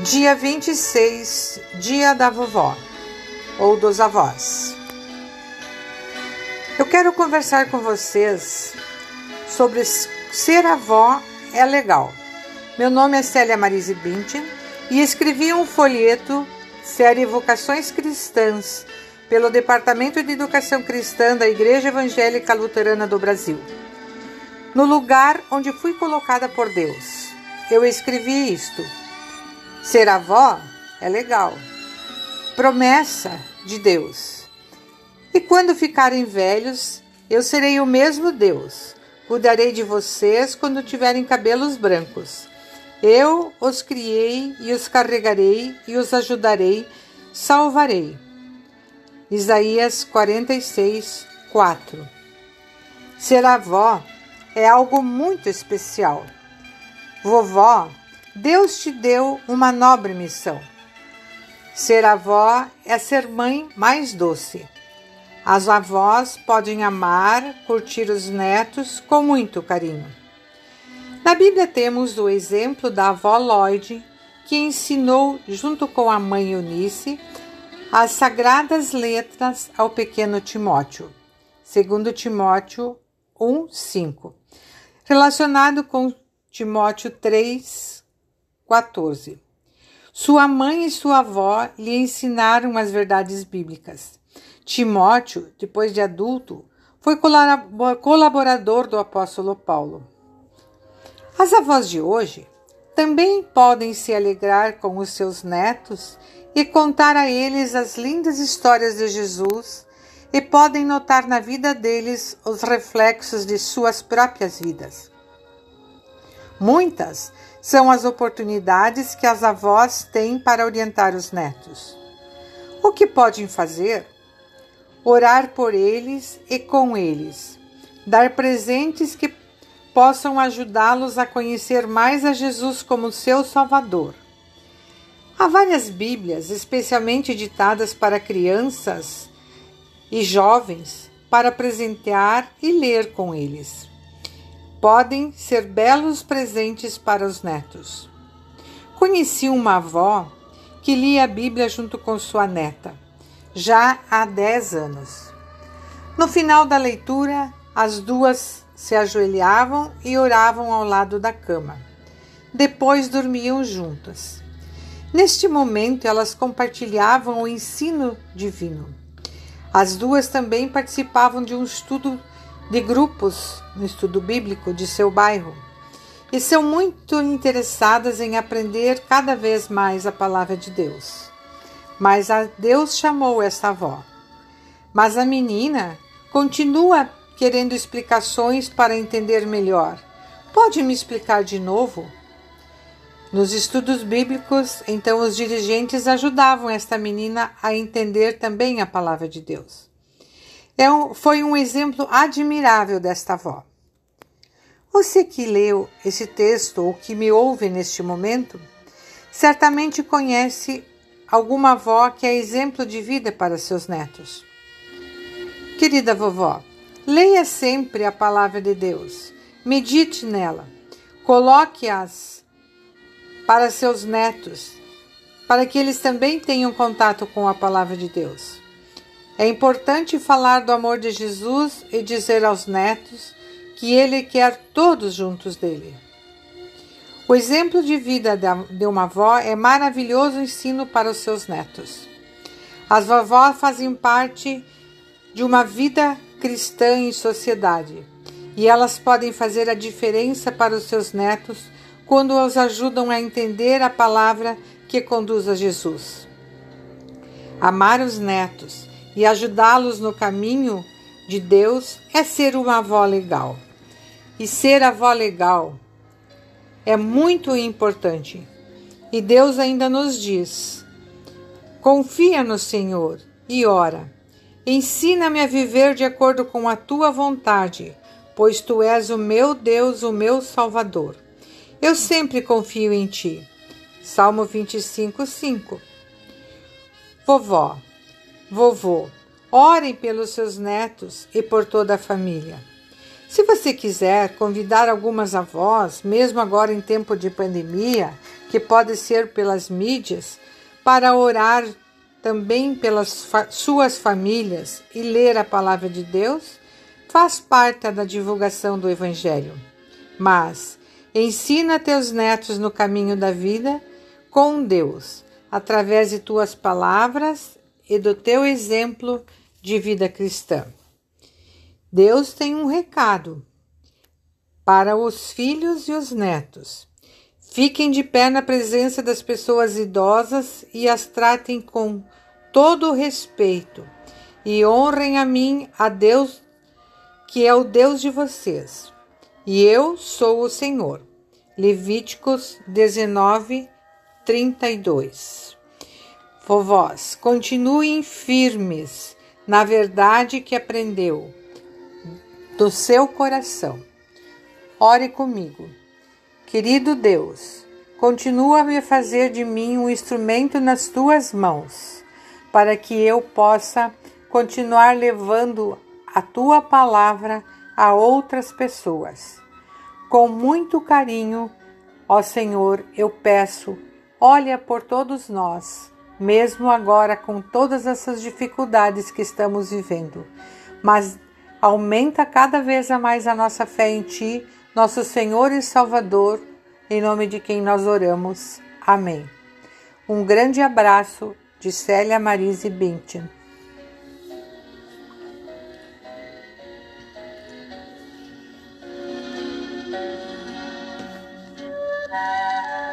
Dia 26, Dia da Vovó ou dos Avós. Eu quero conversar com vocês sobre ser avó é legal. Meu nome é Célia Marise Bintin e escrevi um folheto série Vocações Cristãs pelo Departamento de Educação Cristã da Igreja Evangélica Luterana do Brasil. No lugar onde fui colocada por Deus, eu escrevi isto. Ser avó é legal. Promessa de Deus. E quando ficarem velhos, eu serei o mesmo Deus. Cuidarei de vocês quando tiverem cabelos brancos. Eu os criei e os carregarei e os ajudarei, salvarei. Isaías 46, 4 Ser avó é algo muito especial. Vovó Deus te deu uma nobre missão. Ser avó é ser mãe mais doce. As avós podem amar, curtir os netos com muito carinho. Na Bíblia temos o exemplo da avó Lloyd, que ensinou, junto com a mãe Eunice, as sagradas letras ao pequeno Timóteo. Segundo Timóteo 1, 5. Relacionado com Timóteo 3, 14. Sua mãe e sua avó lhe ensinaram as verdades bíblicas. Timóteo, depois de adulto, foi colaborador do apóstolo Paulo. As avós de hoje também podem se alegrar com os seus netos e contar a eles as lindas histórias de Jesus e podem notar na vida deles os reflexos de suas próprias vidas. Muitas são as oportunidades que as avós têm para orientar os netos. O que podem fazer? Orar por eles e com eles, dar presentes que possam ajudá-los a conhecer mais a Jesus como seu Salvador. Há várias Bíblias, especialmente ditadas para crianças e jovens, para presentear e ler com eles podem ser belos presentes para os netos. Conheci uma avó que lia a Bíblia junto com sua neta, já há 10 anos. No final da leitura, as duas se ajoelhavam e oravam ao lado da cama. Depois dormiam juntas. Neste momento, elas compartilhavam o ensino divino. As duas também participavam de um estudo de grupos no estudo bíblico de seu bairro e são muito interessadas em aprender cada vez mais a palavra de Deus. Mas a Deus chamou essa avó. Mas a menina continua querendo explicações para entender melhor. Pode me explicar de novo? Nos estudos bíblicos, então os dirigentes ajudavam esta menina a entender também a palavra de Deus. É um, foi um exemplo admirável desta avó. Você que leu esse texto ou que me ouve neste momento, certamente conhece alguma avó que é exemplo de vida para seus netos. Querida vovó, leia sempre a palavra de Deus, medite nela, coloque-as para seus netos, para que eles também tenham contato com a palavra de Deus. É importante falar do amor de Jesus e dizer aos netos que ele quer todos juntos dele. O exemplo de vida de uma avó é maravilhoso ensino para os seus netos. As vovós fazem parte de uma vida cristã em sociedade e elas podem fazer a diferença para os seus netos quando os ajudam a entender a palavra que conduz a Jesus. Amar os netos e ajudá-los no caminho de Deus é ser uma avó legal. E ser avó legal é muito importante. E Deus ainda nos diz: confia no Senhor e ora. Ensina-me a viver de acordo com a tua vontade, pois tu és o meu Deus, o meu Salvador. Eu sempre confio em ti. Salmo 25, 5. Vovó, vovô, orem pelos seus netos e por toda a família. Se você quiser convidar algumas avós, mesmo agora em tempo de pandemia, que pode ser pelas mídias, para orar também pelas fa suas famílias e ler a palavra de Deus, faz parte da divulgação do Evangelho. Mas ensina teus netos no caminho da vida com Deus, através de tuas palavras e do teu exemplo de vida cristã. Deus tem um recado para os filhos e os netos. Fiquem de pé na presença das pessoas idosas e as tratem com todo respeito e honrem a mim, a Deus, que é o Deus de vocês. E eu sou o Senhor. Levíticos 19, 32. Vovós, continuem firmes na verdade que aprendeu do seu coração. Ore comigo. Querido Deus, continua a me fazer de mim um instrumento nas tuas mãos, para que eu possa continuar levando a tua palavra a outras pessoas. Com muito carinho, ó Senhor, eu peço, olha por todos nós, mesmo agora com todas essas dificuldades que estamos vivendo, mas aumenta cada vez mais a nossa fé em Ti nosso Senhor e Salvador, em nome de quem nós oramos. Amém. Um grande abraço de Célia Marise Bintin.